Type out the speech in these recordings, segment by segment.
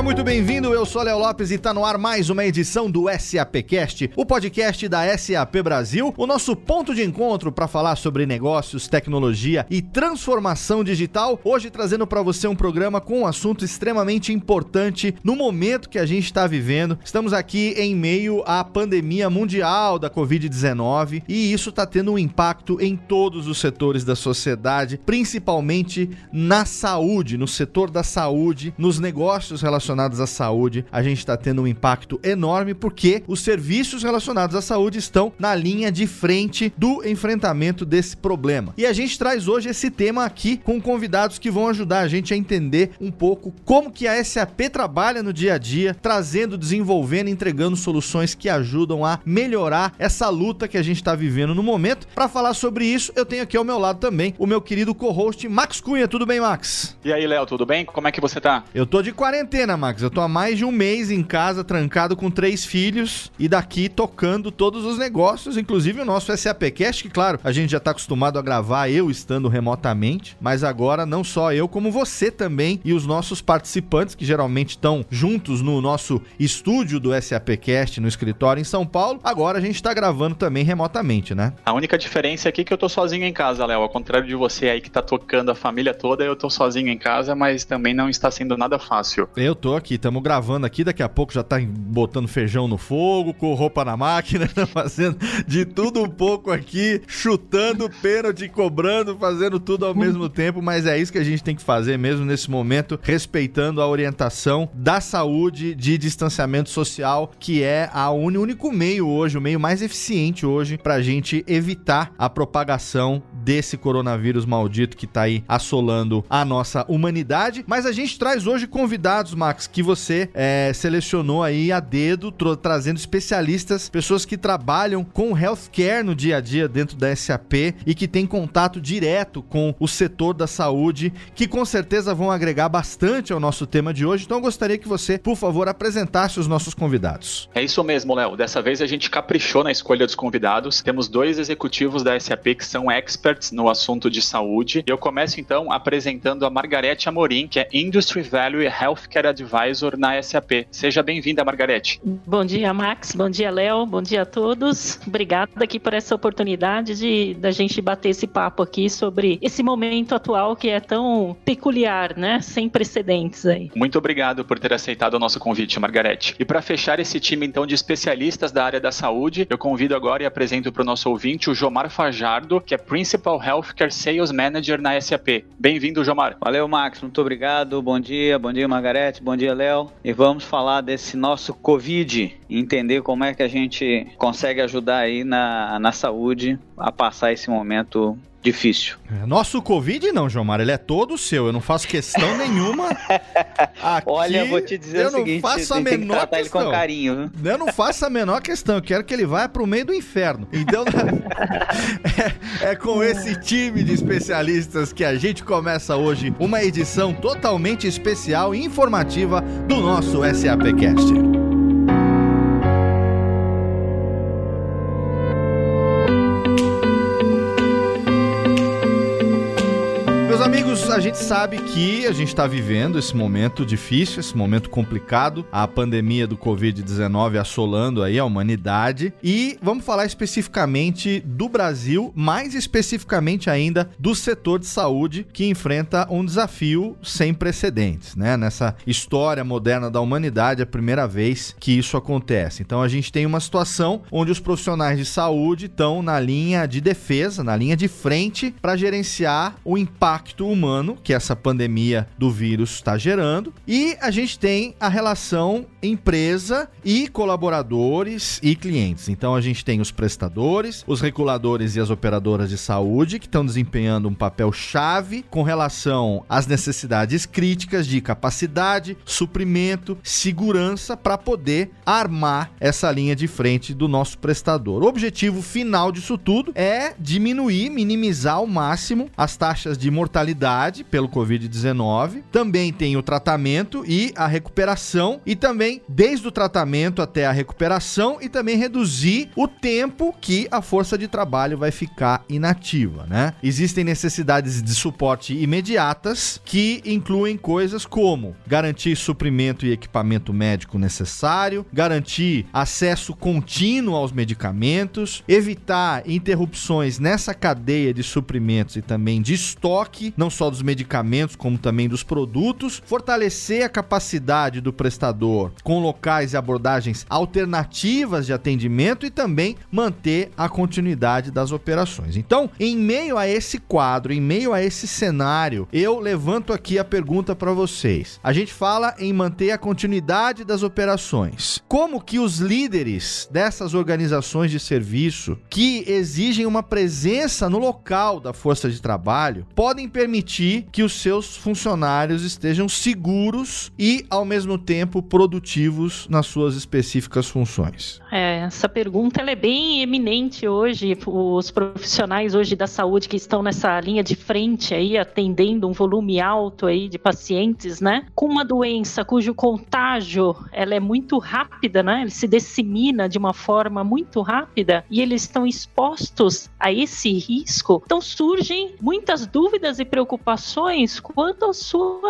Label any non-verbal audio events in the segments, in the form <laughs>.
Seja muito bem-vindo, eu sou Léo Lopes e está no ar mais uma edição do SAPcast, o podcast da SAP Brasil, o nosso ponto de encontro para falar sobre negócios, tecnologia e transformação digital. Hoje trazendo para você um programa com um assunto extremamente importante no momento que a gente está vivendo. Estamos aqui em meio à pandemia mundial da Covid-19 e isso está tendo um impacto em todos os setores da sociedade, principalmente na saúde, no setor da saúde, nos negócios relacionados relacionados à saúde, a gente está tendo um impacto enorme porque os serviços relacionados à saúde estão na linha de frente do enfrentamento desse problema. E a gente traz hoje esse tema aqui com convidados que vão ajudar a gente a entender um pouco como que a SAP trabalha no dia a dia, trazendo, desenvolvendo, entregando soluções que ajudam a melhorar essa luta que a gente está vivendo no momento. Para falar sobre isso, eu tenho aqui ao meu lado também o meu querido co-host Max Cunha. Tudo bem, Max? E aí, Léo, tudo bem? Como é que você tá? Eu tô de quarentena Max? Eu tô há mais de um mês em casa, trancado com três filhos e daqui tocando todos os negócios, inclusive o nosso SAPcast, que claro, a gente já tá acostumado a gravar eu estando remotamente, mas agora não só eu, como você também e os nossos participantes, que geralmente estão juntos no nosso estúdio do SAPcast, no escritório em São Paulo, agora a gente tá gravando também remotamente, né? A única diferença aqui é que eu tô sozinho em casa, Léo, ao contrário de você aí que tá tocando a família toda, eu tô sozinho em casa, mas também não está sendo nada fácil. Eu tô aqui, estamos gravando aqui, daqui a pouco já tá botando feijão no fogo, com roupa na máquina, <laughs> fazendo de tudo um pouco aqui, chutando pênalti, cobrando, fazendo tudo ao mesmo tempo, mas é isso que a gente tem que fazer mesmo nesse momento, respeitando a orientação da saúde de distanciamento social, que é a un... único meio hoje, o meio mais eficiente hoje pra gente evitar a propagação desse coronavírus maldito que tá aí assolando a nossa humanidade. Mas a gente traz hoje convidados, Max, que você é, selecionou aí a dedo, trazendo especialistas, pessoas que trabalham com healthcare no dia a dia dentro da SAP e que têm contato direto com o setor da saúde, que com certeza vão agregar bastante ao nosso tema de hoje. Então eu gostaria que você, por favor, apresentasse os nossos convidados. É isso mesmo, Léo. Dessa vez a gente caprichou na escolha dos convidados. Temos dois executivos da SAP que são experts no assunto de saúde. Eu começo então apresentando a Margarete Amorim, que é Industry Value Healthcare Advisor na SAP. Seja bem-vinda, Margarete. Bom dia, Max. Bom dia, Léo. Bom dia a todos. Obrigada aqui por essa oportunidade de da gente bater esse papo aqui sobre esse momento atual que é tão peculiar, né? Sem precedentes aí. Muito obrigado por ter aceitado o nosso convite, Margarete. E para fechar esse time então de especialistas da área da saúde, eu convido agora e apresento para o nosso ouvinte o Jomar Fajardo, que é Principal Healthcare Sales Manager na SAP. Bem-vindo, Jomar. Valeu, Max. Muito obrigado. Bom dia, bom dia, Margarete. Bom dia, Léo. E vamos falar desse nosso Covid, entender como é que a gente consegue ajudar aí na, na saúde a passar esse momento difícil. É, nosso Covid não, João Mário, ele é todo seu. Eu não faço questão nenhuma. <laughs> Aqui, Olha, vou te dizer o seguinte, faço a menor questão. ele com carinho. Eu não faço a menor questão. Eu quero que ele vá pro meio do inferno. Então, <laughs> é, é com esse time de especialistas que a gente começa hoje uma edição totalmente especial e informativa do nosso SAPcast. Gente sabe que a gente está vivendo esse momento difícil, esse momento complicado, a pandemia do Covid-19 assolando aí a humanidade. E vamos falar especificamente do Brasil, mais especificamente ainda do setor de saúde, que enfrenta um desafio sem precedentes, né? Nessa história moderna da humanidade, é a primeira vez que isso acontece. Então a gente tem uma situação onde os profissionais de saúde estão na linha de defesa, na linha de frente, para gerenciar o impacto humano humano que essa pandemia do vírus está gerando. E a gente tem a relação empresa e colaboradores e clientes. Então a gente tem os prestadores, os reguladores e as operadoras de saúde que estão desempenhando um papel chave com relação às necessidades críticas de capacidade, suprimento, segurança para poder armar essa linha de frente do nosso prestador. O objetivo final disso tudo é diminuir, minimizar ao máximo as taxas de mortalidade pelo Covid-19, também tem o tratamento e a recuperação, e também desde o tratamento até a recuperação, e também reduzir o tempo que a força de trabalho vai ficar inativa, né? Existem necessidades de suporte imediatas que incluem coisas como garantir suprimento e equipamento médico necessário, garantir acesso contínuo aos medicamentos, evitar interrupções nessa cadeia de suprimentos e também de estoque, não só dos medicamentos, como também dos produtos, fortalecer a capacidade do prestador com locais e abordagens alternativas de atendimento e também manter a continuidade das operações. Então, em meio a esse quadro, em meio a esse cenário, eu levanto aqui a pergunta para vocês. A gente fala em manter a continuidade das operações. Como que os líderes dessas organizações de serviço que exigem uma presença no local da força de trabalho podem permitir que os seus funcionários estejam seguros e, ao mesmo tempo, produtivos nas suas específicas funções? É, essa pergunta é bem eminente hoje. Os profissionais hoje da saúde que estão nessa linha de frente aí, atendendo um volume alto aí de pacientes, né? Com uma doença cujo contágio ela é muito rápida, né? Ele se dissemina de uma forma muito rápida e eles estão expostos a esse risco. Então surgem muitas dúvidas e preocupações quanto à sua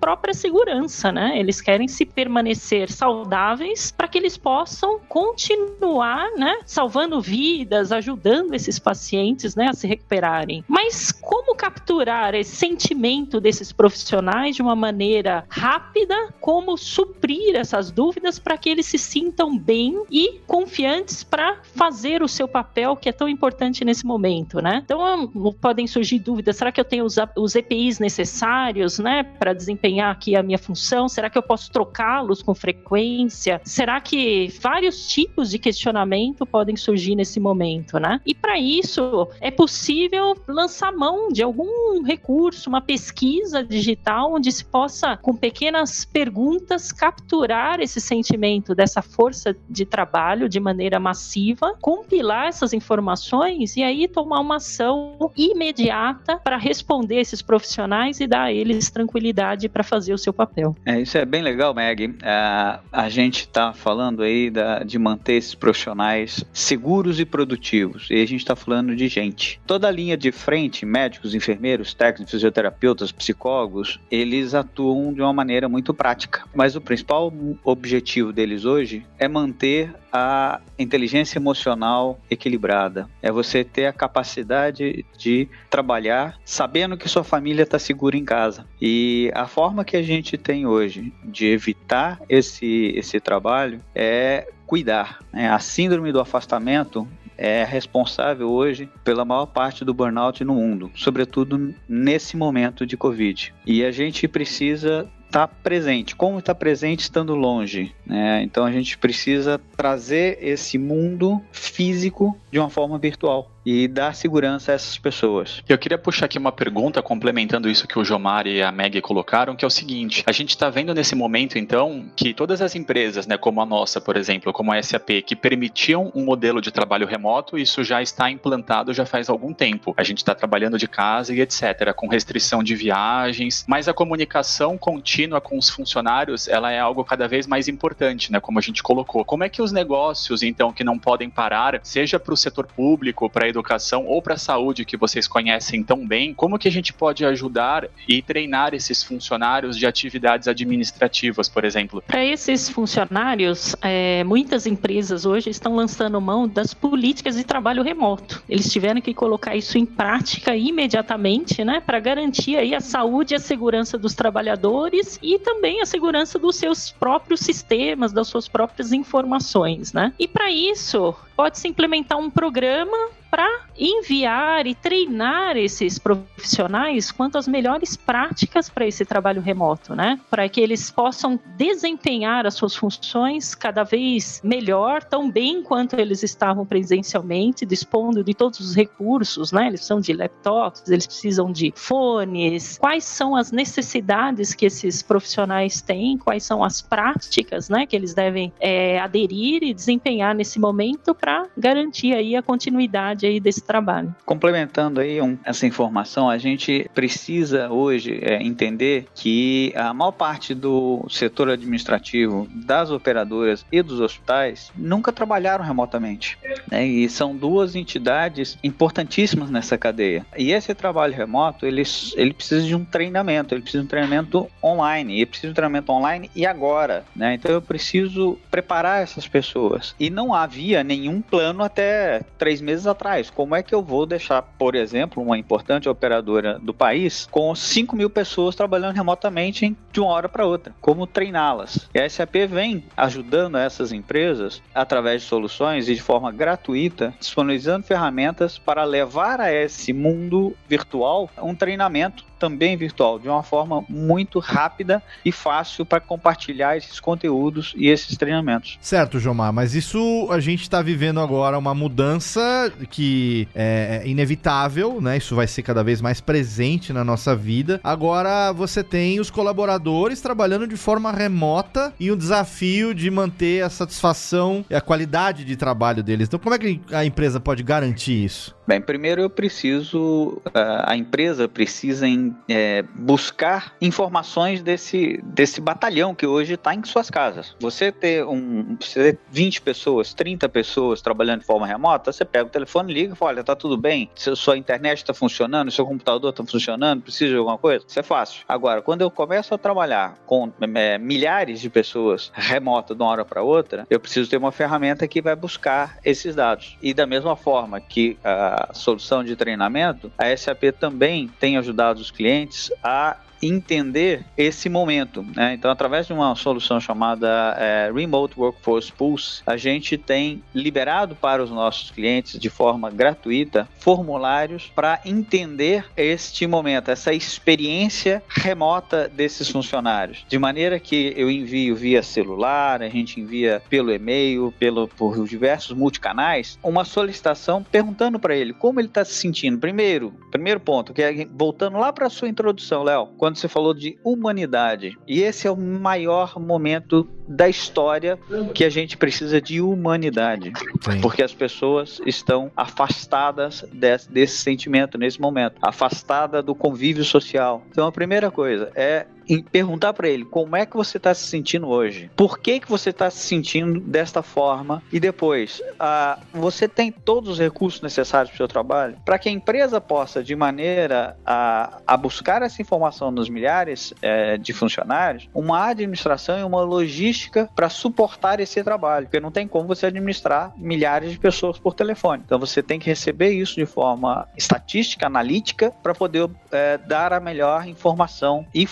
própria segurança, né? Eles querem se permanecer saudáveis para que eles possam continuar, né, salvando vidas, ajudando esses pacientes, né, a se recuperarem. Mas como capturar esse sentimento desses profissionais de uma maneira rápida? Como suprir essas dúvidas para que eles se sintam bem e confiantes para fazer o seu papel que é tão importante nesse momento, né? Então podem surgir dúvidas: será que eu tenho os, os EPIs necessários, né, para desempenhar aqui a minha função? Será que eu posso trocá-los com frequência? Será que vários tipos de questionamento podem surgir nesse momento, né? E para isso é possível lançar mão de algum recurso, uma pesquisa digital onde se possa, com pequenas perguntas, capturar esse sentimento dessa força de trabalho de maneira massiva, compilar essas informações e aí tomar uma ação imediata para responder esses profissionais e dar a eles tranquilidade para fazer o seu papel. É, isso é bem legal, Meg. É, a gente está falando aí da, de manter esses profissionais seguros e produtivos. E a gente está falando de gente. Toda a linha de frente, médicos, enfermeiros, técnicos, fisioterapeutas, psicólogos, eles atuam de uma maneira muito prática. Mas o principal objetivo deles hoje é manter a inteligência emocional equilibrada. É você ter a capacidade de trabalhar sabendo que sua família está segura em casa. E a forma que a gente tem hoje de evitar esse, esse trabalho é cuidar. Né? A síndrome do afastamento é responsável hoje pela maior parte do burnout no mundo, sobretudo nesse momento de Covid. E a gente precisa estar tá presente. Como está presente estando longe? Né? Então a gente precisa trazer esse mundo físico de uma forma virtual e dar segurança a essas pessoas. Eu queria puxar aqui uma pergunta complementando isso que o Jomar e a Meg colocaram, que é o seguinte: a gente está vendo nesse momento, então, que todas as empresas, né, como a nossa, por exemplo, como a SAP, que permitiam um modelo de trabalho remoto, isso já está implantado já faz algum tempo. A gente está trabalhando de casa e etc., com restrição de viagens, mas a comunicação contínua com os funcionários, ela é algo cada vez mais importante, né, como a gente colocou. Como é que os negócios, então, que não podem parar, seja para o setor público, para educação ou para a saúde que vocês conhecem tão bem, como que a gente pode ajudar e treinar esses funcionários de atividades administrativas, por exemplo? Para esses funcionários, é, muitas empresas hoje estão lançando mão das políticas de trabalho remoto. Eles tiveram que colocar isso em prática imediatamente, né, para garantir aí a saúde e a segurança dos trabalhadores e também a segurança dos seus próprios sistemas, das suas próprias informações, né? E para isso, pode-se implementar programa para enviar e treinar esses profissionais quanto às melhores práticas para esse trabalho remoto, né? Para que eles possam desempenhar as suas funções cada vez melhor, tão bem quanto eles estavam presencialmente, dispondo de todos os recursos, né? Eles precisam de laptops, eles precisam de fones. Quais são as necessidades que esses profissionais têm? Quais são as práticas, né? Que eles devem é, aderir e desempenhar nesse momento para garantir aí a continuidade qualidade aí desse trabalho. Complementando aí um, essa informação, a gente precisa hoje é, entender que a maior parte do setor administrativo, das operadoras e dos hospitais nunca trabalharam remotamente. Né? E são duas entidades importantíssimas nessa cadeia. E esse trabalho remoto, ele, ele precisa de um treinamento, ele precisa de um treinamento online, ele precisa de um treinamento online e agora. Né? Então eu preciso preparar essas pessoas. E não havia nenhum plano até três meses atrás. Como é que eu vou deixar, por exemplo, uma importante operadora do país com 5 mil pessoas trabalhando remotamente de uma hora para outra? Como treiná-las? E a SAP vem ajudando essas empresas através de soluções e de forma gratuita, disponibilizando ferramentas para levar a esse mundo virtual um treinamento também virtual, de uma forma muito rápida e fácil para compartilhar esses conteúdos e esses treinamentos. Certo, Jomar, mas isso a gente está vivendo agora uma mudança que é, é inevitável, né? Isso vai ser cada vez mais presente na nossa vida. Agora você tem os colaboradores trabalhando de forma remota e o desafio de manter a satisfação e a qualidade de trabalho deles. Então, como é que a empresa pode garantir isso? Bem, primeiro eu preciso, a empresa precisa em, é, buscar informações desse, desse batalhão que hoje está em suas casas. Você ter um, você ter 20 pessoas, 30 pessoas trabalhando de forma remota, você pega o telefone, liga e fala, olha, tá tudo bem, sua internet está funcionando, seu computador está funcionando, precisa de alguma coisa? Isso é fácil. Agora, quando eu começo a trabalhar com é, milhares de pessoas remota de uma hora para outra, eu preciso ter uma ferramenta que vai buscar esses dados. E da mesma forma que a solução de treinamento, a SAP também tem ajudado os clientes a entender esse momento. Né? Então, através de uma solução chamada é, Remote Workforce Pulse, a gente tem liberado para os nossos clientes de forma gratuita formulários para entender este momento, essa experiência remota desses funcionários, de maneira que eu envio via celular, a gente envia pelo e-mail, pelo por diversos multicanais, uma solicitação perguntando para ele como ele está se sentindo. Primeiro, primeiro ponto, que é voltando lá para a sua introdução, Léo, quando você falou de humanidade. E esse é o maior momento da história que a gente precisa de humanidade. Sim. Porque as pessoas estão afastadas desse, desse sentimento nesse momento, afastada do convívio social. Então a primeira coisa é e perguntar para ele como é que você está se sentindo hoje, por que que você está se sentindo desta forma? E depois uh, você tem todos os recursos necessários para o seu trabalho? Para que a empresa possa de maneira a, a buscar essa informação nos milhares é, de funcionários uma administração e uma logística para suportar esse trabalho, porque não tem como você administrar milhares de pessoas por telefone. Então você tem que receber isso de forma estatística, analítica, para poder é, dar a melhor informação e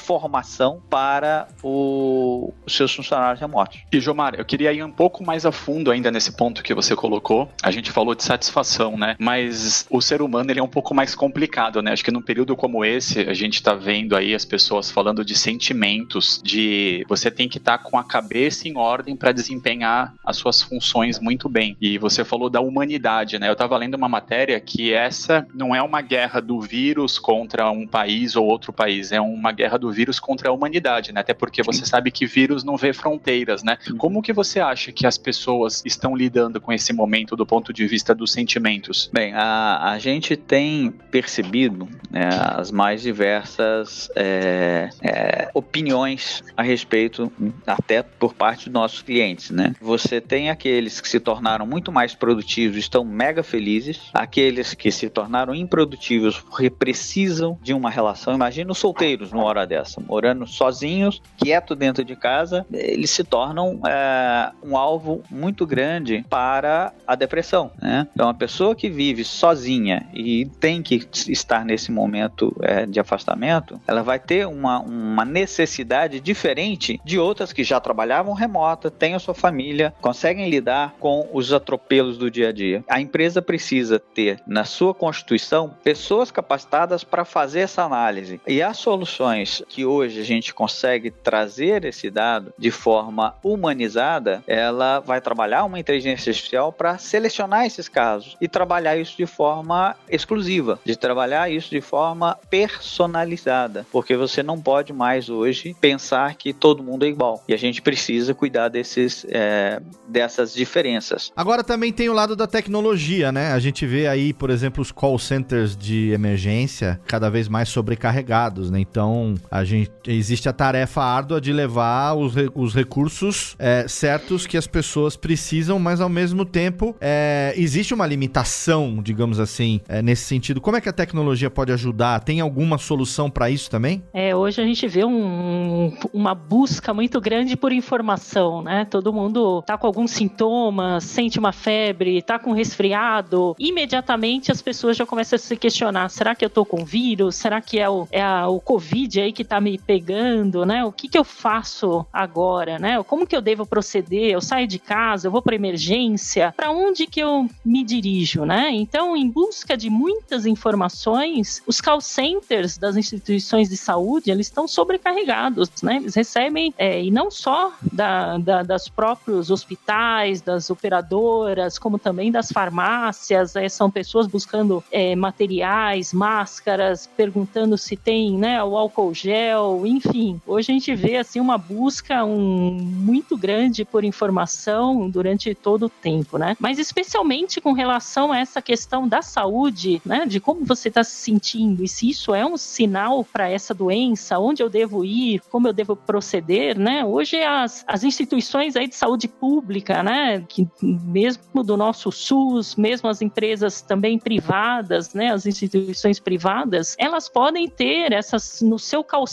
formação para o, os seus funcionários remotos. E Jomar, eu queria ir um pouco mais a fundo ainda nesse ponto que você colocou. A gente falou de satisfação, né? Mas o ser humano ele é um pouco mais complicado, né? Acho que num período como esse, a gente está vendo aí as pessoas falando de sentimentos, de você tem que estar tá com a cabeça em ordem para desempenhar as suas funções muito bem. E você falou da humanidade, né? Eu estava lendo uma matéria que essa não é uma guerra do vírus contra um país ou outro país, é uma guerra do vírus contra a humanidade, né? Até porque você sabe que vírus não vê fronteiras, né? Como que você acha que as pessoas estão lidando com esse momento do ponto de vista dos sentimentos? Bem, a, a gente tem percebido né, as mais diversas é, é, opiniões a respeito, até por parte dos nossos clientes, né? Você tem aqueles que se tornaram muito mais produtivos, estão mega felizes, aqueles que se tornaram improdutivos porque precisam de uma relação. Imagina os solteiros numa hora dessa, morando sozinhos, quieto dentro de casa, eles se tornam é, um alvo muito grande para a depressão. Né? Então, a pessoa que vive sozinha e tem que estar nesse momento é, de afastamento, ela vai ter uma, uma necessidade diferente de outras que já trabalhavam remota, têm a sua família, conseguem lidar com os atropelos do dia a dia. A empresa precisa ter na sua constituição pessoas capacitadas para fazer essa análise. E as soluções que hoje hoje a gente consegue trazer esse dado de forma humanizada, ela vai trabalhar uma inteligência artificial para selecionar esses casos e trabalhar isso de forma exclusiva, de trabalhar isso de forma personalizada, porque você não pode mais hoje pensar que todo mundo é igual e a gente precisa cuidar desses, é, dessas diferenças. Agora também tem o lado da tecnologia, né? A gente vê aí, por exemplo, os call centers de emergência cada vez mais sobrecarregados, né? Então, a gente existe a tarefa árdua de levar os, os recursos é, certos que as pessoas precisam, mas ao mesmo tempo é, existe uma limitação, digamos assim, é, nesse sentido. Como é que a tecnologia pode ajudar? Tem alguma solução para isso também? É, hoje a gente vê um, uma busca muito grande por informação, né? Todo mundo tá com alguns sintomas, sente uma febre, tá com resfriado, imediatamente as pessoas já começam a se questionar: será que eu tô com vírus? Será que é o, é a, o Covid aí que tá me pegando, né? O que que eu faço agora, né? Como que eu devo proceder? Eu saio de casa, eu vou para emergência? Para onde que eu me dirijo, né? Então, em busca de muitas informações, os call centers das instituições de saúde, eles estão sobrecarregados, né? Eles recebem, é, e não só da, da, das próprios hospitais, das operadoras, como também das farmácias, é, são pessoas buscando é, materiais, máscaras, perguntando se tem, né, o álcool gel, enfim. Hoje a gente vê, assim, uma busca um, muito grande por informação durante todo o tempo, né? Mas especialmente com relação a essa questão da saúde, né, de como você está se sentindo e se isso é um sinal para essa doença, onde eu devo ir, como eu devo proceder, né? Hoje as, as instituições aí de saúde pública, né, que mesmo do nosso SUS, mesmo as empresas também privadas, né, as instituições privadas, elas podem ter essas no seu call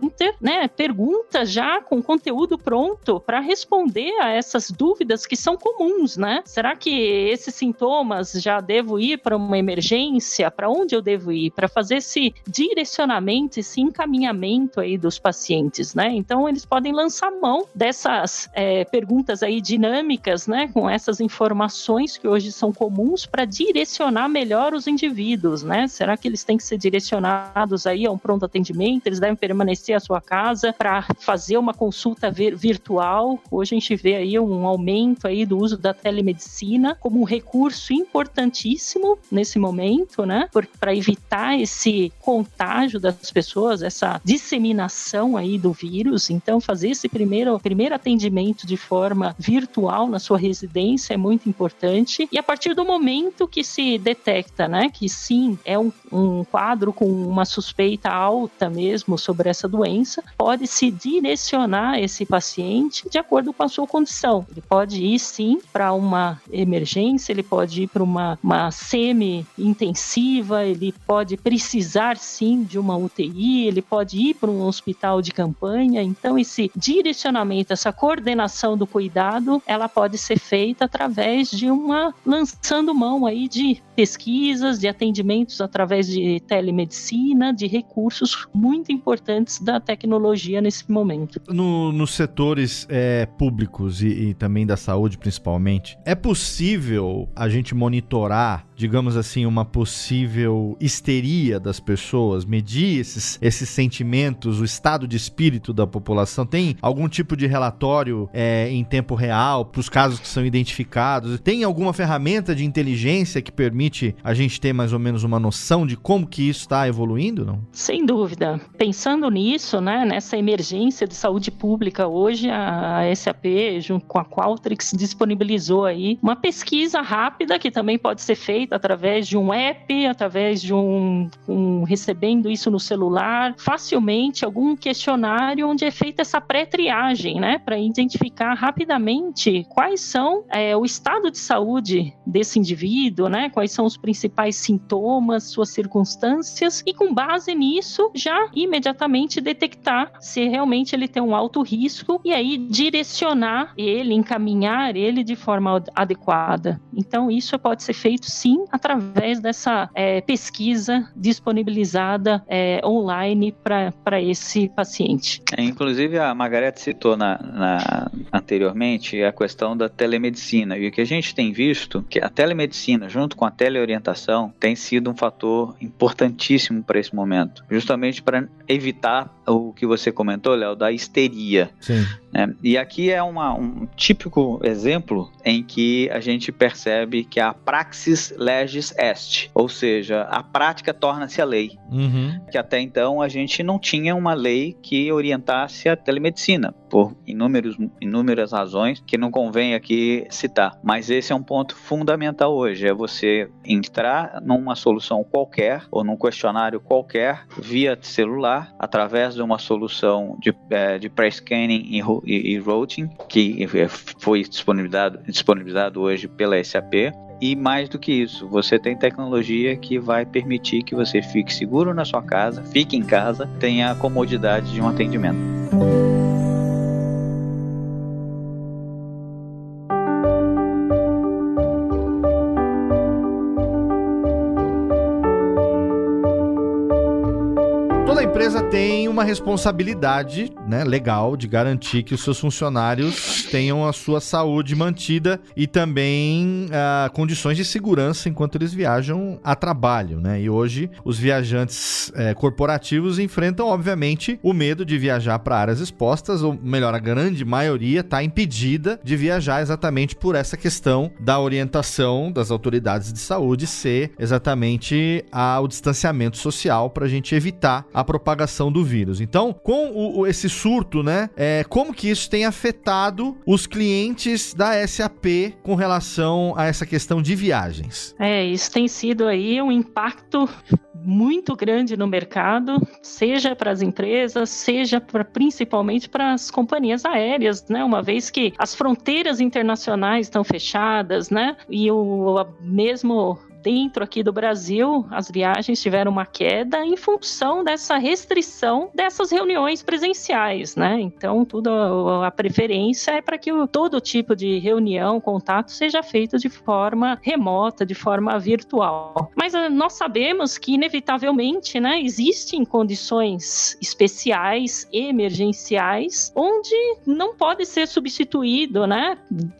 center, né, perguntas já com conteúdo pronto para responder a essas dúvidas que são comuns, né? Será que esses sintomas já devo ir para uma emergência? Para onde eu devo ir? Para fazer esse direcionamento, esse encaminhamento aí dos pacientes, né? Então eles podem lançar mão dessas é, perguntas aí dinâmicas, né? Com essas informações que hoje são comuns para direcionar melhor os indivíduos, né? Será que eles têm que ser direcionados aí a um pronto atendimento? Eles devem permanecer à sua casa para fazer uma consulta virtual? Hoje a gente vê aí um aumento aí do uso da telemedicina como um recurso importantíssimo nesse momento, né? Para evitar esse contágio das pessoas, essa disseminação aí do vírus. Então, fazer esse primeiro, primeiro atendimento de forma virtual na sua residência é muito importante. E a partir do momento que se detecta, né, que sim, é um, um quadro com uma suspeita alta mesmo sobre essa doença, pode se direcionar esse paciente de acordo com a sua condição. Ele pode ir sim para uma emergência, ele pode ir para uma, uma semi-intensiva, ele pode precisar sim de uma UTI, ele pode ir para um hospital de campanha. Então, esse direcionamento, essa coordenação do cuidado, ela pode ser feita através de uma lançando mão aí de pesquisas, de atendimentos através de telemedicina, de recursos muito importantes da tecnologia nesse momento. No, nos setores é, públicos e, e também da saúde, principalmente, é possível a gente monitorar digamos assim, uma possível histeria das pessoas, medir esses, esses sentimentos, o estado de espírito da população? Tem algum tipo de relatório é, em tempo real para os casos que são identificados? Tem alguma ferramenta de inteligência que permite a gente ter mais ou menos uma noção de como que isso está evoluindo, não? Sem dúvida. Pensando nisso, né, nessa emergência de saúde pública, hoje a SAP, junto com a Qualtrics, disponibilizou aí uma pesquisa rápida que também pode ser feita através de um app, através de um, um recebendo isso no celular, facilmente algum questionário onde é feita essa pré-triagem, né, para identificar rapidamente quais são é, o estado de saúde desse indivíduo, né, quais são os principais sintomas, suas circunstâncias e com base nisso já imediatamente detectar se realmente ele tem um alto risco e aí direcionar ele, encaminhar ele de forma adequada. Então isso pode ser feito sim sim através dessa é, pesquisa disponibilizada é, online para esse paciente. É, inclusive, a Margarete citou na, na, anteriormente a questão da telemedicina. E o que a gente tem visto que a telemedicina, junto com a teleorientação, tem sido um fator importantíssimo para esse momento, justamente para evitar o que você comentou, Léo, da histeria. Sim. Né? E aqui é uma, um típico exemplo em que a gente percebe que a praxis legis est, ou seja, a prática torna-se a lei. Uhum. Que até então a gente não tinha uma lei que orientasse a telemedicina, por inúmeros, inúmeras razões que não convém aqui citar. Mas esse é um ponto fundamental hoje: é você entrar numa solução qualquer ou num questionário qualquer via celular, através de uma solução de, é, de pré-scanning e, e, e routing, que foi disponibilizado, disponibilizado hoje pela SAP, e mais do que isso, você tem tecnologia que vai permitir que você fique seguro na sua casa, fique em casa, tenha a comodidade de um atendimento. Responsabilidade né, legal de garantir que os seus funcionários tenham a sua saúde mantida e também uh, condições de segurança enquanto eles viajam a trabalho. Né? E hoje os viajantes eh, corporativos enfrentam, obviamente, o medo de viajar para áreas expostas, ou melhor, a grande maioria está impedida de viajar exatamente por essa questão da orientação das autoridades de saúde ser exatamente a, o distanciamento social para a gente evitar a propagação do vírus. Então, com o, o, esse surto, né, é, como que isso tem afetado os clientes da SAP com relação a essa questão de viagens? É, isso tem sido aí um impacto muito grande no mercado, seja para as empresas, seja pra, principalmente para as companhias aéreas, né? Uma vez que as fronteiras internacionais estão fechadas, né? E o mesmo dentro aqui do Brasil, as viagens tiveram uma queda em função dessa restrição dessas reuniões presenciais, né? Então, tudo a preferência é para que todo tipo de reunião, contato seja feito de forma remota, de forma virtual. Mas ah, nós sabemos que inevitavelmente, né, existem condições especiais, emergenciais, onde não pode ser substituído, né,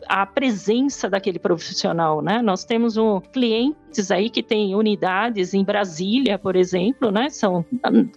a presença daquele profissional, né? Nós temos um cliente aí que tem unidades em Brasília, por exemplo, né? São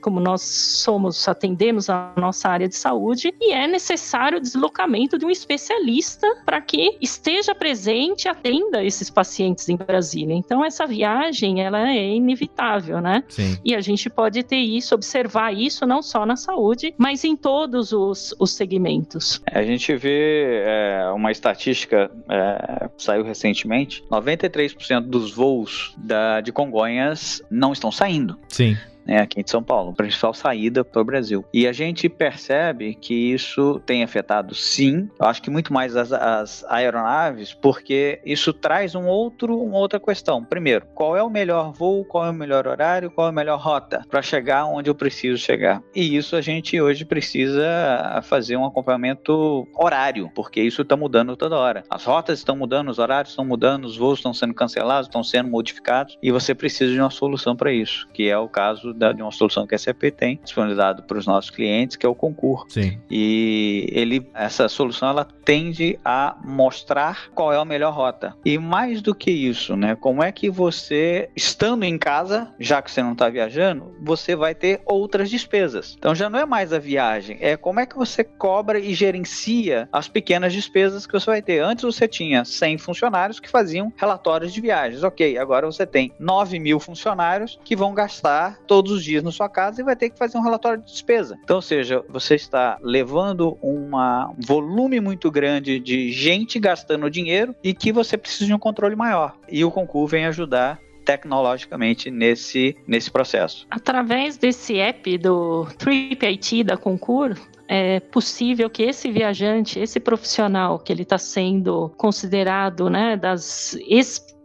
como nós somos, atendemos a nossa área de saúde e é necessário o deslocamento de um especialista para que esteja presente e atenda esses pacientes em Brasília. Então essa viagem ela é inevitável, né? Sim. E a gente pode ter isso, observar isso não só na saúde, mas em todos os, os segmentos. A gente vê é, uma estatística é, saiu recentemente, 93% dos voos voos da, de Congonhas não estão saindo. Sim né, aqui de São Paulo, principal saída para o Brasil. E a gente percebe que isso tem afetado, sim, eu acho que muito mais as, as aeronaves, porque isso traz um outro, uma outra questão. Primeiro, qual é o melhor voo, qual é o melhor horário, qual é a melhor rota para chegar onde eu preciso chegar. E isso a gente hoje precisa fazer um acompanhamento horário, porque isso está mudando toda hora. As rotas estão mudando, os horários estão mudando, os voos estão sendo cancelados, estão sendo modificados, e você precisa de uma solução para isso, que é o caso da, de uma solução que a SAP tem disponibilizado para os nossos clientes, que é o concurso. Sim. E ele, essa solução ela tende a mostrar qual é a melhor rota. E mais do que isso, né? Como é que você, estando em casa, já que você não está viajando, você vai ter outras despesas. Então já não é mais a viagem, é como é que você cobra e gerencia as pequenas despesas que você vai ter. Antes você tinha 100 funcionários que faziam relatórios de viagens. Ok, agora você tem 9 mil funcionários que vão gastar todo todos os dias na sua casa e vai ter que fazer um relatório de despesa. Então, ou seja, você está levando uma, um volume muito grande de gente gastando dinheiro e que você precisa de um controle maior. E o concurso vem ajudar tecnologicamente nesse, nesse processo. Através desse app do Trip IT da Concur, é possível que esse viajante, esse profissional que ele está sendo considerado, né, das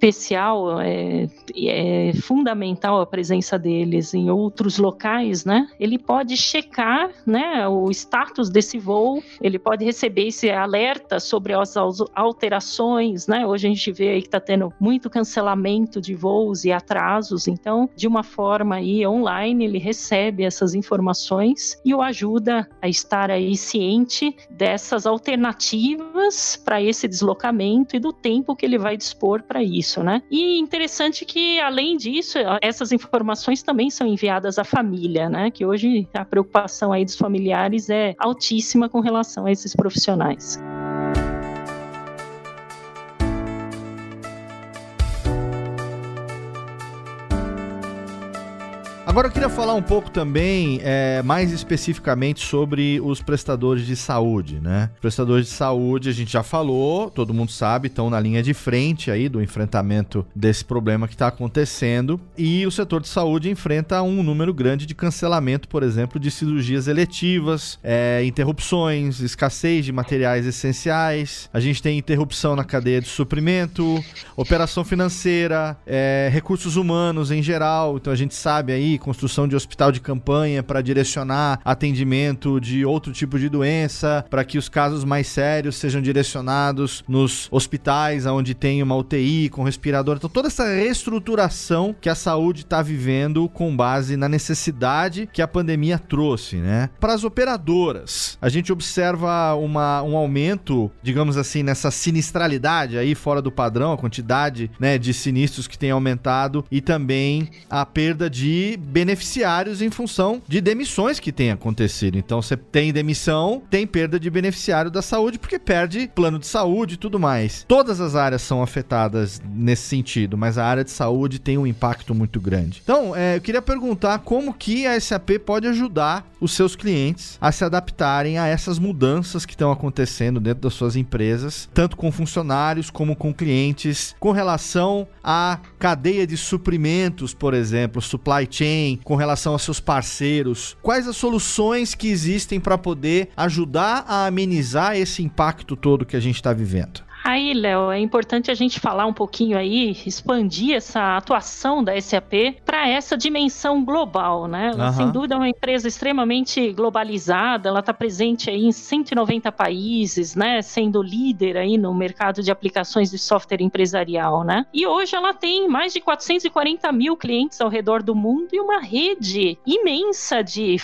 especial, é, é, fundamental a presença deles em outros locais, né? Ele pode checar, né, o status desse voo, ele pode receber esse alerta sobre as alterações, né? Hoje a gente vê aí que está tendo muito cancelamento de voos e atrasos, então, de uma forma aí online, ele recebe essas informações e o ajuda a estar aí ciente dessas alternativas para esse deslocamento e do tempo que ele vai dispor para isso, né? E interessante que, além disso, essas informações também são enviadas à família, né? Que hoje a preocupação aí dos familiares é altíssima com relação a esses profissionais. Agora eu queria falar um pouco também, é, mais especificamente, sobre os prestadores de saúde, né? Prestadores de saúde, a gente já falou, todo mundo sabe, estão na linha de frente aí do enfrentamento desse problema que está acontecendo. E o setor de saúde enfrenta um número grande de cancelamento, por exemplo, de cirurgias eletivas, é, interrupções, escassez de materiais essenciais. A gente tem interrupção na cadeia de suprimento, operação financeira, é, recursos humanos em geral. Então a gente sabe aí construção de hospital de campanha para direcionar atendimento de outro tipo de doença, para que os casos mais sérios sejam direcionados nos hospitais onde tem uma UTI com respirador. Então, toda essa reestruturação que a saúde está vivendo com base na necessidade que a pandemia trouxe, né? Para as operadoras, a gente observa uma, um aumento, digamos assim, nessa sinistralidade aí fora do padrão, a quantidade né, de sinistros que tem aumentado e também a perda de beneficiários em função de demissões que têm acontecido. Então você tem demissão, tem perda de beneficiário da saúde porque perde plano de saúde e tudo mais. Todas as áreas são afetadas nesse sentido, mas a área de saúde tem um impacto muito grande. Então, é, eu queria perguntar como que a SAP pode ajudar os seus clientes a se adaptarem a essas mudanças que estão acontecendo dentro das suas empresas, tanto com funcionários como com clientes, com relação à cadeia de suprimentos, por exemplo, supply chain tem com relação aos seus parceiros? Quais as soluções que existem para poder ajudar a amenizar esse impacto todo que a gente está vivendo? Aí, Léo, é importante a gente falar um pouquinho aí, expandir essa atuação da SAP para essa dimensão global, né? Ela, uhum. Sem dúvida, é uma empresa extremamente globalizada, ela está presente aí em 190 países, né? Sendo líder aí no mercado de aplicações de software empresarial, né? E hoje ela tem mais de 440 mil clientes ao redor do mundo e uma rede imensa de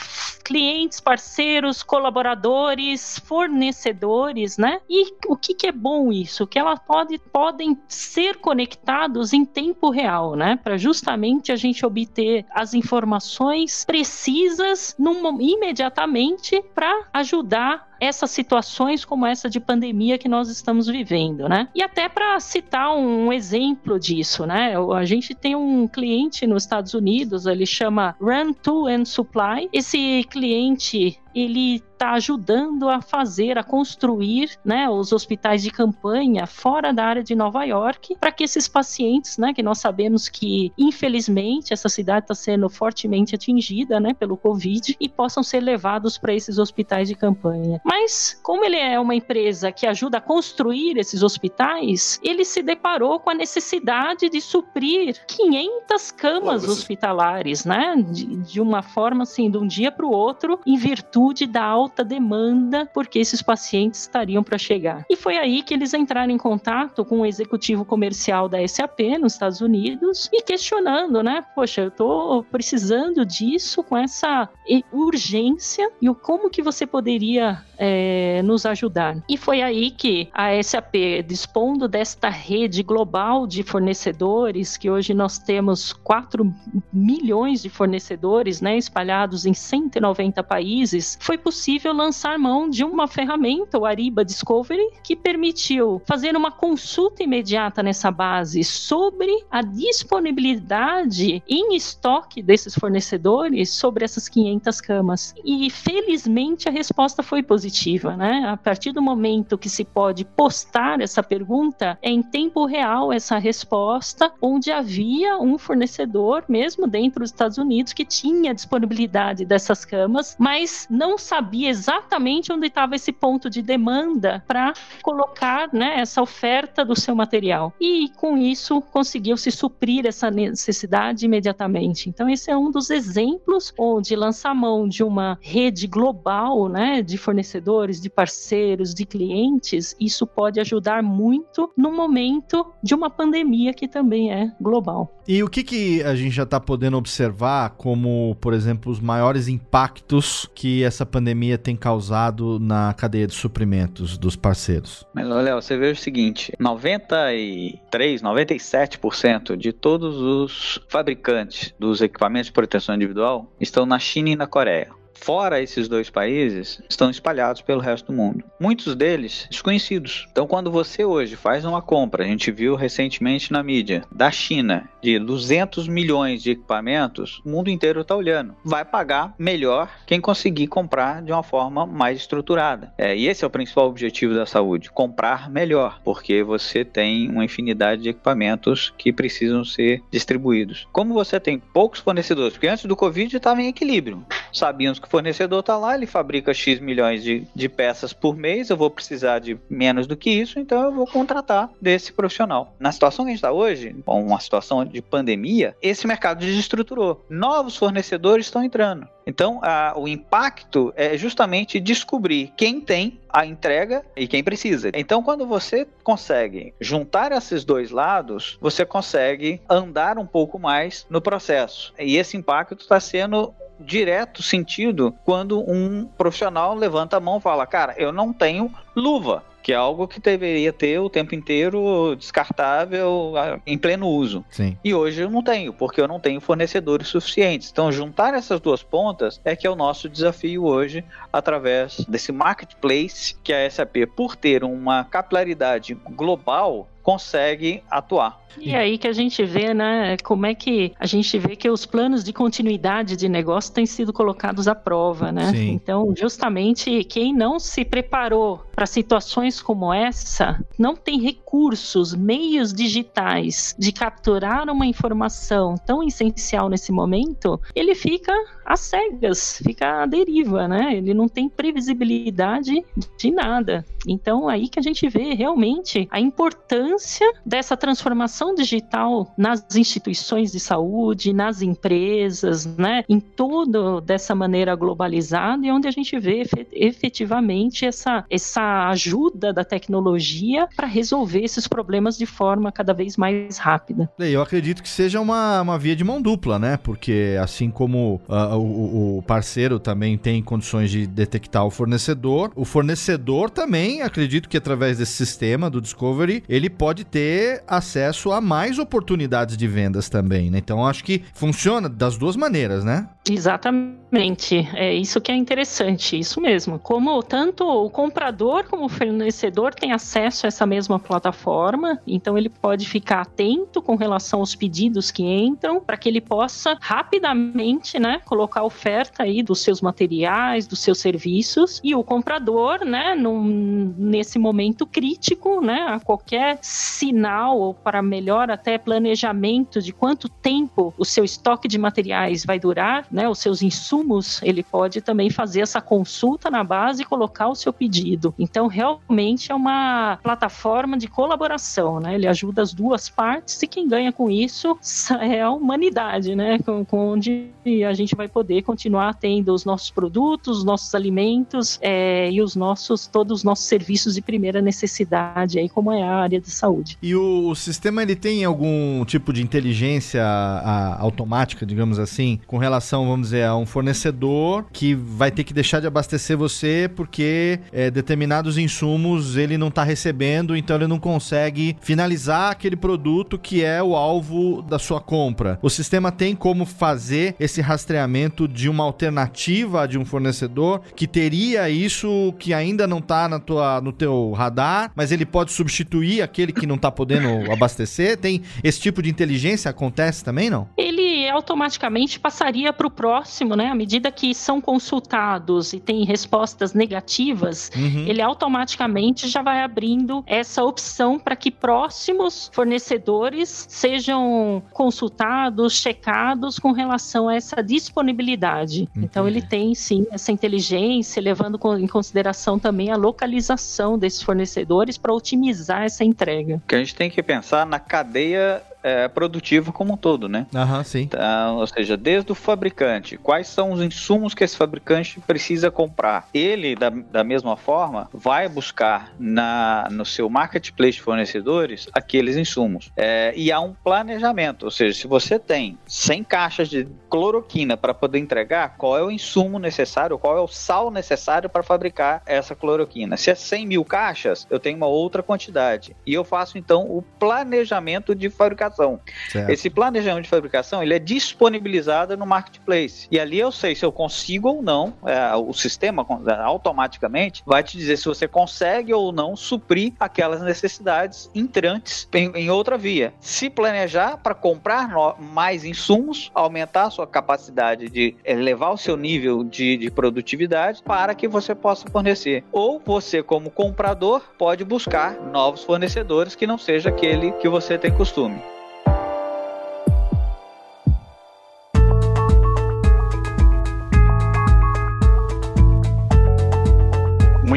clientes, parceiros, colaboradores, fornecedores, né? E o que, que é bom isso? Isso, que elas pode, podem ser conectados em tempo real, né? Para justamente a gente obter as informações precisas imediatamente para ajudar essas situações como essa de pandemia que nós estamos vivendo, né? E até para citar um exemplo disso, né? A gente tem um cliente nos Estados Unidos, ele chama Run to and Supply. Esse cliente ele está ajudando a fazer, a construir, né, os hospitais de campanha fora da área de Nova York, para que esses pacientes, né, que nós sabemos que infelizmente essa cidade está sendo fortemente atingida, né, pelo Covid, e possam ser levados para esses hospitais de campanha. Mas, como ele é uma empresa que ajuda a construir esses hospitais, ele se deparou com a necessidade de suprir 500 camas Nossa. hospitalares, né? De, de, uma forma assim, de um dia para o outro, em virtude da alta demanda, porque esses pacientes estariam para chegar. E foi aí que eles entraram em contato com o executivo comercial da SAP nos Estados Unidos e questionando, né? Poxa, eu estou precisando disso com essa urgência e o como que você poderia é, nos ajudar. E foi aí que a SAP, dispondo desta rede global de fornecedores, que hoje nós temos 4 milhões de fornecedores né, espalhados em 190 países, foi possível lançar mão de uma ferramenta, o Ariba Discovery, que permitiu fazer uma consulta imediata nessa base sobre a disponibilidade em estoque desses fornecedores sobre essas 500 camas. E felizmente a resposta foi positiva positiva, né? A partir do momento que se pode postar essa pergunta, é em tempo real essa resposta, onde havia um fornecedor, mesmo dentro dos Estados Unidos, que tinha disponibilidade dessas camas, mas não sabia exatamente onde estava esse ponto de demanda para colocar né, essa oferta do seu material. E com isso conseguiu se suprir essa necessidade imediatamente. Então, esse é um dos exemplos onde lançar mão de uma rede global né, de fornecedores, de parceiros, de clientes, isso pode ajudar muito no momento de uma pandemia que também é global. E o que, que a gente já está podendo observar como, por exemplo, os maiores impactos que essa pandemia tem causado na cadeia de suprimentos dos parceiros? Mas, Léo, você vê o seguinte: 93, 97% de todos os fabricantes dos equipamentos de proteção individual estão na China e na Coreia fora esses dois países, estão espalhados pelo resto do mundo. Muitos deles desconhecidos. Então, quando você hoje faz uma compra, a gente viu recentemente na mídia, da China, de 200 milhões de equipamentos, o mundo inteiro está olhando. Vai pagar melhor quem conseguir comprar de uma forma mais estruturada. É, e esse é o principal objetivo da saúde: comprar melhor, porque você tem uma infinidade de equipamentos que precisam ser distribuídos. Como você tem poucos fornecedores, porque antes do Covid estava em equilíbrio, sabíamos que fornecedor está lá, ele fabrica X milhões de, de peças por mês, eu vou precisar de menos do que isso, então eu vou contratar desse profissional. Na situação que a gente está hoje, uma situação de pandemia, esse mercado desestruturou. Novos fornecedores estão entrando. Então, a, o impacto é justamente descobrir quem tem a entrega e quem precisa. Então, quando você consegue juntar esses dois lados, você consegue andar um pouco mais no processo. E esse impacto está sendo direto sentido quando um profissional levanta a mão e fala: Cara, eu não tenho luva que é algo que deveria ter o tempo inteiro descartável em pleno uso. Sim. E hoje eu não tenho, porque eu não tenho fornecedores suficientes. Então, juntar essas duas pontas é que é o nosso desafio hoje, através desse marketplace que a SAP, por ter uma capilaridade global, consegue atuar. E aí que a gente vê, né, como é que a gente vê que os planos de continuidade de negócio têm sido colocados à prova, né? Sim. Então, justamente quem não se preparou para situações como essa, não tem recursos, meios digitais de capturar uma informação tão essencial nesse momento, ele fica às cegas, fica à deriva, né? Ele não tem previsibilidade de nada. Então, aí que a gente vê realmente a importância dessa transformação digital nas instituições de saúde, nas empresas, né? Em todo dessa maneira globalizada e onde a gente vê efetivamente essa, essa ajuda da tecnologia para resolver esses problemas de forma cada vez mais rápida. Eu acredito que seja uma, uma via de mão dupla, né? Porque assim como uh, o, o parceiro também tem condições de detectar o fornecedor, o fornecedor também, acredito que através desse sistema do Discovery, ele pode ter acesso a mais oportunidades de vendas também, né? Então acho que funciona das duas maneiras, né? Exatamente. É isso que é interessante, isso mesmo. Como tanto o comprador como o fornecedor tem acesso a essa mesma plataforma, então ele pode ficar atento com relação aos pedidos que entram, para que ele possa rapidamente, né, colocar oferta aí dos seus materiais, dos seus serviços, e o comprador, né, num, nesse momento crítico, né, a qualquer sinal ou para melhor até planejamento de quanto tempo o seu estoque de materiais vai durar, né, os seus insumos, ele pode também fazer essa consulta na base e colocar o seu pedido. Então, realmente é uma plataforma de colaboração, né? Ele ajuda as duas partes e quem ganha com isso <laughs> é a humanidade, né? Com, com onde a gente vai poder continuar tendo os nossos produtos, os nossos alimentos é, e os nossos todos os nossos serviços de primeira necessidade, aí como é a área de saúde. E o, o sistema ele tem algum tipo de inteligência a, automática, digamos assim, com relação, vamos dizer, a um fornecedor que vai ter que deixar de abastecer você porque é, determinados insumos ele não está recebendo, então ele não consegue finalizar aquele produto que é o alvo da sua compra. O sistema tem como fazer esse rastreamento de uma alternativa de um fornecedor que teria isso que ainda não está na tua, no teu radar, mas ele pode substituir aquele que não está podendo <laughs> abastecer? Tem esse tipo de inteligência acontece também, não? Ele automaticamente passaria para o próximo, né? À medida que são consultados e tem respostas negativas, uhum. ele automaticamente já vai abrindo essa opção para que próximos fornecedores sejam consultados, checados com relação a essa disponibilidade. Entendi. Então ele tem sim essa inteligência, levando em consideração também a localização desses fornecedores para otimizar essa entrega. Que a gente tem que pensar na cadeia é, produtivo como um todo, né? Aham, sim. Então, ou seja, desde o fabricante, quais são os insumos que esse fabricante precisa comprar? Ele, da, da mesma forma, vai buscar na, no seu marketplace de fornecedores aqueles insumos. É, e há um planejamento, ou seja, se você tem 100 caixas de cloroquina para poder entregar, qual é o insumo necessário, qual é o sal necessário para fabricar essa cloroquina? Se é 100 mil caixas, eu tenho uma outra quantidade. E eu faço então o planejamento de fabricação fabricação. Certo. Esse planejamento de fabricação ele é disponibilizado no marketplace. E ali eu sei se eu consigo ou não, é, o sistema é, automaticamente vai te dizer se você consegue ou não suprir aquelas necessidades entrantes em, em outra via. Se planejar para comprar no, mais insumos, aumentar a sua capacidade de elevar o seu nível de, de produtividade para que você possa fornecer. Ou você, como comprador, pode buscar novos fornecedores que não seja aquele que você tem costume.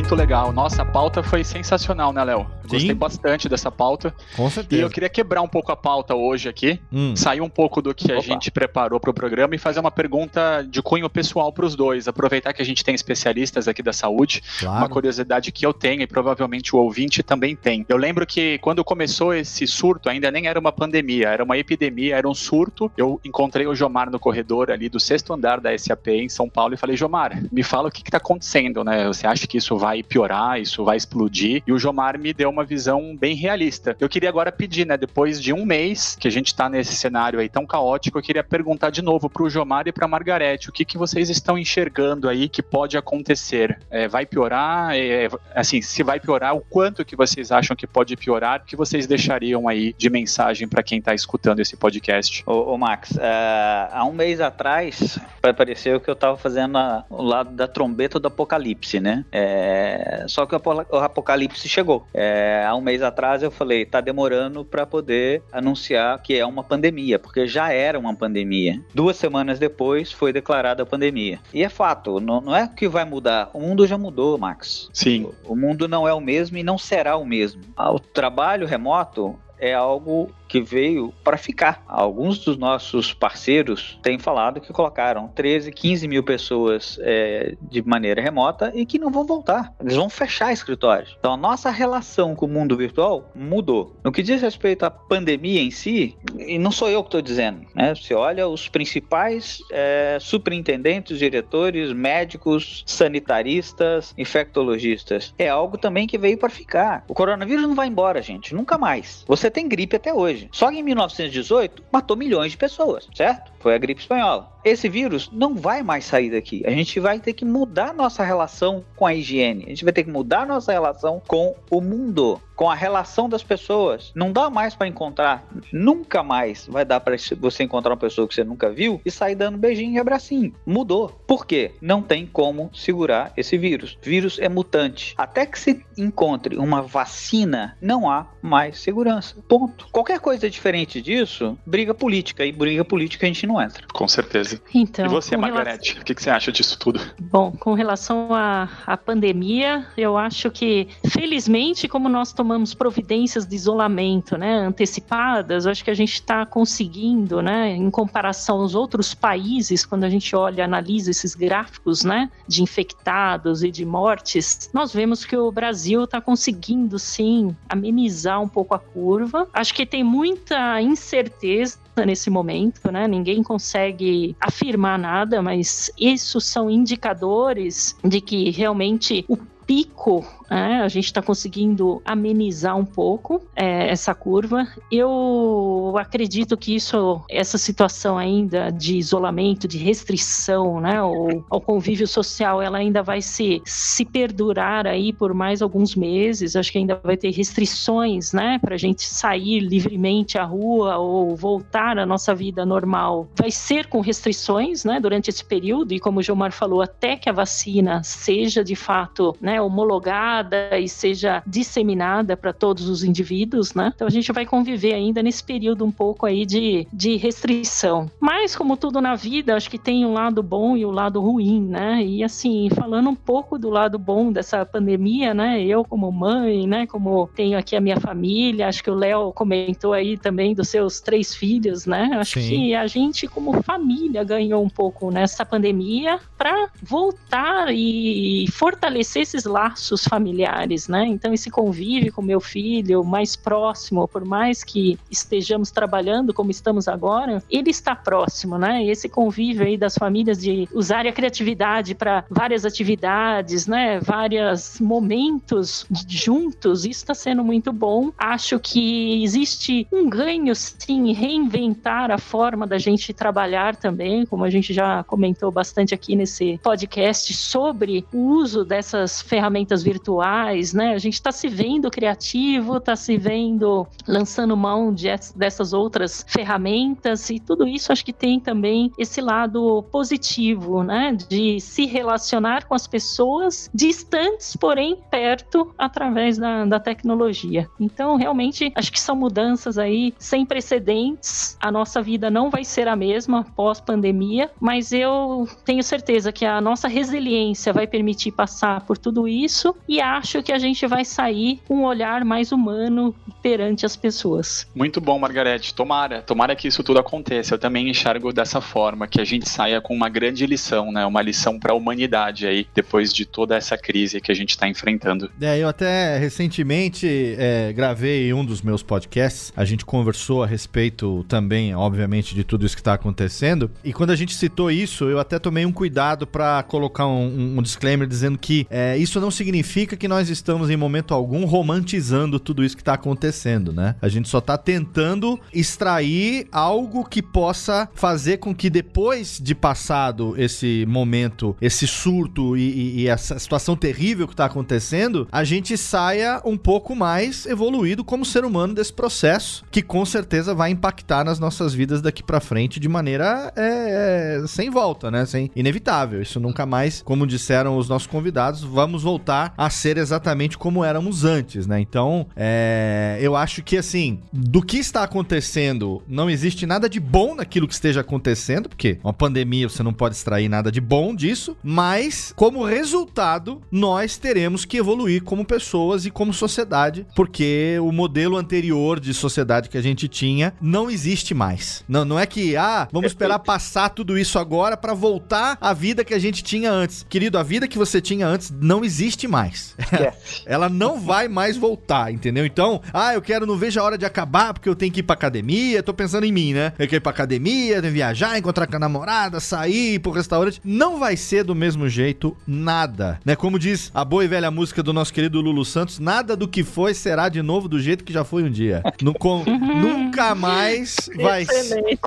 Muito legal. Nossa, a pauta foi sensacional, né, Léo? Gostei bastante dessa pauta. Com certeza. E eu queria quebrar um pouco a pauta hoje aqui, hum. sair um pouco do que Opa. a gente preparou para o programa e fazer uma pergunta de cunho pessoal para os dois. Aproveitar que a gente tem especialistas aqui da saúde, claro. uma curiosidade que eu tenho e provavelmente o ouvinte também tem. Eu lembro que quando começou esse surto, ainda nem era uma pandemia, era uma epidemia, era um surto. Eu encontrei o Jomar no corredor ali do sexto andar da SAP em São Paulo e falei: Jomar, me fala o que está acontecendo, né? Você acha que isso vai piorar, isso vai explodir? E o Jomar me deu uma visão bem realista. Eu queria agora pedir, né, depois de um mês que a gente está nesse cenário aí tão caótico, eu queria perguntar de novo para o Jomar e para Margarete, o que, que vocês estão enxergando aí que pode acontecer? É, vai piorar? É, assim, se vai piorar, o quanto que vocês acham que pode piorar? O que vocês deixariam aí de mensagem para quem está escutando esse podcast? Ô, ô Max, uh, há um mês atrás pareceu que eu estava fazendo a, o lado da trombeta do apocalipse, né? É, só que o apocalipse chegou. É, há um mês atrás eu falei, tá demorando para poder anunciar que é uma pandemia, porque já era uma pandemia. Duas semanas depois foi declarada a pandemia. E é fato, não, não é que vai mudar. O mundo já mudou, Max. Sim. O, o mundo não é o mesmo e não será o mesmo. O trabalho remoto é algo que veio para ficar. Alguns dos nossos parceiros têm falado que colocaram 13, 15 mil pessoas é, de maneira remota e que não vão voltar. Eles vão fechar escritórios. Então a nossa relação com o mundo virtual mudou. No que diz respeito à pandemia em si, e não sou eu que estou dizendo, né? Você olha os principais é, superintendentes, diretores, médicos, sanitaristas, infectologistas. É algo também que veio para ficar. O coronavírus não vai embora, gente, nunca mais. Você tem gripe até hoje. Só em 1918 matou milhões de pessoas, certo? Foi a gripe espanhola. Esse vírus não vai mais sair daqui. A gente vai ter que mudar nossa relação com a higiene. A gente vai ter que mudar nossa relação com o mundo, com a relação das pessoas. Não dá mais para encontrar, nunca mais vai dar para você encontrar uma pessoa que você nunca viu e sair dando beijinho e abracinho. Mudou. Por quê? Não tem como segurar esse vírus. Vírus é mutante. Até que se encontre uma vacina, não há mais segurança. Ponto. Qualquer coisa diferente disso, briga política. E briga política a gente não entra. Com certeza. Então, e você, Margarete, relação... o que, que, você acha disso tudo? Bom, com relação à, à pandemia, eu acho que, felizmente, como nós tomamos providências de isolamento né, antecipadas, eu acho que a gente está conseguindo, né, em comparação aos outros países, quando a gente olha, analisa esses gráficos né, de infectados e de mortes, nós vemos que o Brasil está conseguindo, sim, amenizar um pouco a curva. Acho que tem muita incerteza nesse momento, né? Ninguém consegue afirmar nada, mas isso são indicadores de que realmente o pico né? a gente está conseguindo amenizar um pouco é, essa curva. Eu acredito que isso, essa situação ainda de isolamento, de restrição, né, ou ao convívio social, ela ainda vai se, se perdurar aí por mais alguns meses. Acho que ainda vai ter restrições, né, para a gente sair livremente à rua ou voltar à nossa vida normal. Vai ser com restrições, né, durante esse período e como o Gilmar falou, até que a vacina seja de fato, né, homologada e seja disseminada para todos os indivíduos, né? Então a gente vai conviver ainda nesse período um pouco aí de, de restrição. Mas como tudo na vida, acho que tem um lado bom e o um lado ruim, né? E assim, falando um pouco do lado bom dessa pandemia, né? Eu como mãe, né, como tenho aqui a minha família, acho que o Léo comentou aí também dos seus três filhos, né? Acho Sim. que a gente como família ganhou um pouco nessa pandemia para voltar e fortalecer esses laços familiares, né? Então esse convívio com meu filho mais próximo, por mais que estejamos trabalhando como estamos agora, ele está próximo, né? E esse convívio aí das famílias de usar a criatividade para várias atividades, né? Vários momentos juntos, isso está sendo muito bom. Acho que existe um ganho sim reinventar a forma da gente trabalhar também, como a gente já comentou bastante aqui nesse podcast sobre o uso dessas ferramentas virtuais, né? A gente está se vendo criativo, está se vendo lançando mão de, dessas outras ferramentas e tudo isso acho que tem também esse lado positivo, né? De se relacionar com as pessoas distantes, porém perto, através da, da tecnologia. Então, realmente, acho que são mudanças aí sem precedentes. A nossa vida não vai ser a mesma pós-pandemia, mas eu tenho certeza que a nossa resiliência vai permitir passar por tudo isso e acho que a gente vai sair com um olhar mais humano perante as pessoas. Muito bom, Margarete. Tomara, tomara que isso tudo aconteça. Eu também enxergo dessa forma, que a gente saia com uma grande lição, né? Uma lição para a humanidade aí, depois de toda essa crise que a gente está enfrentando. É, eu até recentemente é, gravei um dos meus podcasts. A gente conversou a respeito também, obviamente, de tudo isso que está acontecendo. E quando a gente citou isso, eu até tomei um cuidado para colocar um, um, disclaimer dizendo que é, isso não significa que nós estamos em momento algum romantizando tudo isso que está acontecendo, né? A gente só está tentando extrair algo que possa fazer com que depois de passado esse momento, esse surto e, e, e essa situação terrível que está acontecendo, a gente saia um pouco mais evoluído como ser humano desse processo, que com certeza vai impactar nas nossas vidas daqui para frente de maneira é, é, sem volta, né? Sem inevitável. Isso nunca mais, como disseram os nossos convidados, vamos voltar a ser exatamente como éramos antes, né? Então, é, eu acho que assim, do que está acontecendo, não existe nada de bom naquilo que esteja acontecendo, porque uma pandemia você não pode extrair nada de bom disso, mas como resultado, nós teremos que evoluir como pessoas e como sociedade, porque o modelo anterior de sociedade que a gente tinha não existe mais. Não, não é que, ah, vamos esperar passar tudo isso agora para voltar à vida que a gente tinha antes. Querido, a vida que você tinha antes não existe mais. Ela não vai mais voltar, entendeu? Então, ah, eu quero, não vejo a hora de acabar porque eu tenho que ir pra academia, tô pensando em mim, né? Eu quero ir pra academia, viajar, encontrar com a namorada, sair, ir pro restaurante. Não vai ser do mesmo jeito nada, né? Como diz a boa e velha música do nosso querido Lulu Santos, nada do que foi será de novo do jeito que já foi um dia. Com, <laughs> nunca mais vai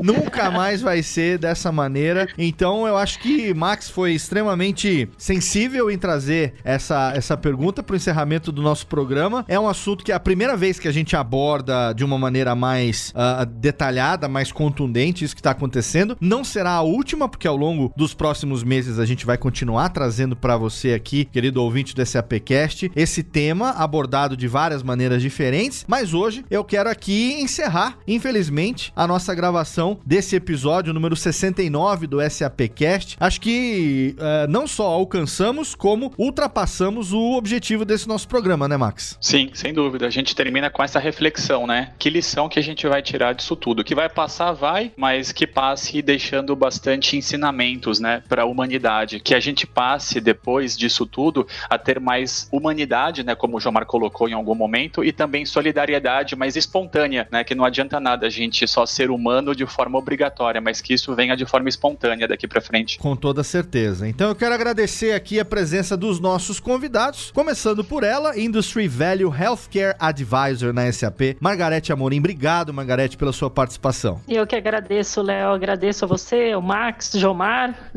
nunca mais vai ser dessa maneira. Então eu acho que Max foi extremamente sensível em trazer essa, essa pergunta para o encerramento do nosso programa. É um assunto que é a primeira vez que a gente aborda de uma maneira mais uh, detalhada, mais contundente isso que está acontecendo. Não será a última, porque ao longo dos próximos meses a gente vai continuar trazendo para você aqui, querido ouvinte do SAPcast, esse tema abordado de várias maneiras diferentes. Mas hoje eu quero aqui encerrar, infelizmente, a nossa gravação desse episódio número 69 do SAPcast. Acho que uh, não só alcançamos, como ultrapassamos o objetivo desse nosso programa, né, Max? Sim, sem dúvida. A gente termina com essa reflexão, né? Que lição que a gente vai tirar disso tudo? Que vai passar, vai, mas que passe deixando bastante ensinamentos, né, para a humanidade. Que a gente passe depois disso tudo a ter mais humanidade, né, como o Jomar colocou em algum momento, e também solidariedade mais espontânea, né? Que não adianta nada a gente só ser humano de forma obrigatória, mas que isso venha de forma espontânea daqui para frente. Com toda certeza. Então eu quero agradecer aqui a presença dos nossos convidados. Começando por ela, Industry Value Healthcare Advisor na SAP, Margarete Amorim. Obrigado, Margarete, pela sua participação. Eu que agradeço, Léo, agradeço a você, o Max, Jomar.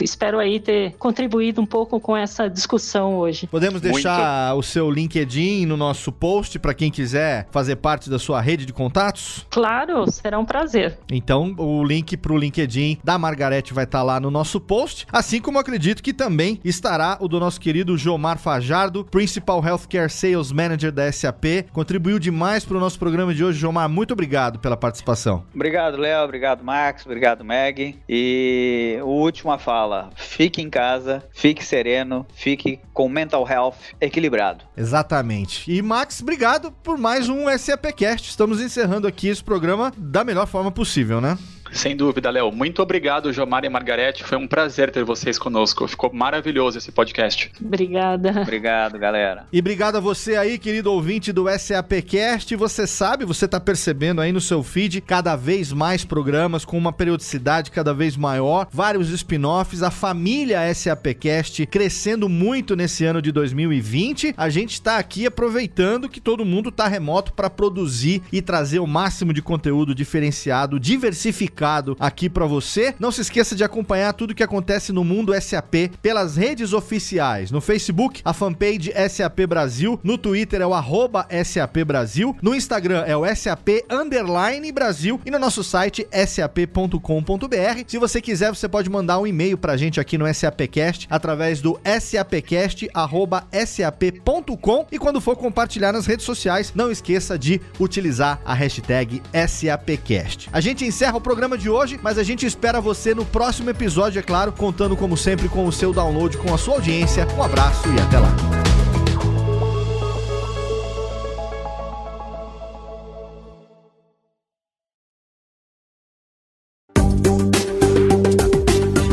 Espero aí ter contribuído um pouco com essa discussão hoje. Podemos deixar Muito. o seu LinkedIn no nosso post para quem quiser fazer parte da sua rede de contatos? Claro, será um prazer. Então, o link para o LinkedIn da Margarete vai estar tá lá no nosso post, assim como acredito que também estará o do nosso querido Jomar Fajardo, Principal Healthcare Sales Manager da SAP. Contribuiu demais para o nosso programa de hoje. Jomar, muito obrigado pela participação. Obrigado, Léo. Obrigado, Max. Obrigado, Meg. E o última fala: fique em casa, fique sereno, fique com mental health equilibrado. Exatamente. E Max, obrigado por mais um SAPcast. Estamos encerrando aqui esse programa da melhor forma possível, né? Sem dúvida, Léo. Muito obrigado, Jomar e Margarete. Foi um prazer ter vocês conosco. Ficou maravilhoso esse podcast. Obrigada. Obrigado, galera. E obrigado a você aí, querido ouvinte do SAPcast. Você sabe, você tá percebendo aí no seu feed cada vez mais programas com uma periodicidade cada vez maior, vários spin-offs, a família SAPcast crescendo muito nesse ano de 2020. A gente está aqui aproveitando que todo mundo tá remoto para produzir e trazer o máximo de conteúdo diferenciado, diversificado aqui para você. Não se esqueça de acompanhar tudo que acontece no mundo SAP pelas redes oficiais. No Facebook, a fanpage SAP Brasil. No Twitter é o arroba SAP Brasil. No Instagram é o SAP Underline Brasil. E no nosso site sap.com.br. Se você quiser, você pode mandar um e-mail pra gente aqui no SAPcast através do sapcast@sap.com e quando for compartilhar nas redes sociais, não esqueça de utilizar a hashtag SAPcast. A gente encerra o programa programa de hoje, mas a gente espera você no próximo episódio, é claro, contando como sempre com o seu download, com a sua audiência. Um abraço e até lá.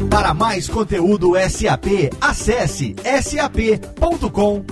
Para mais conteúdo SAP, acesse sap.com.br.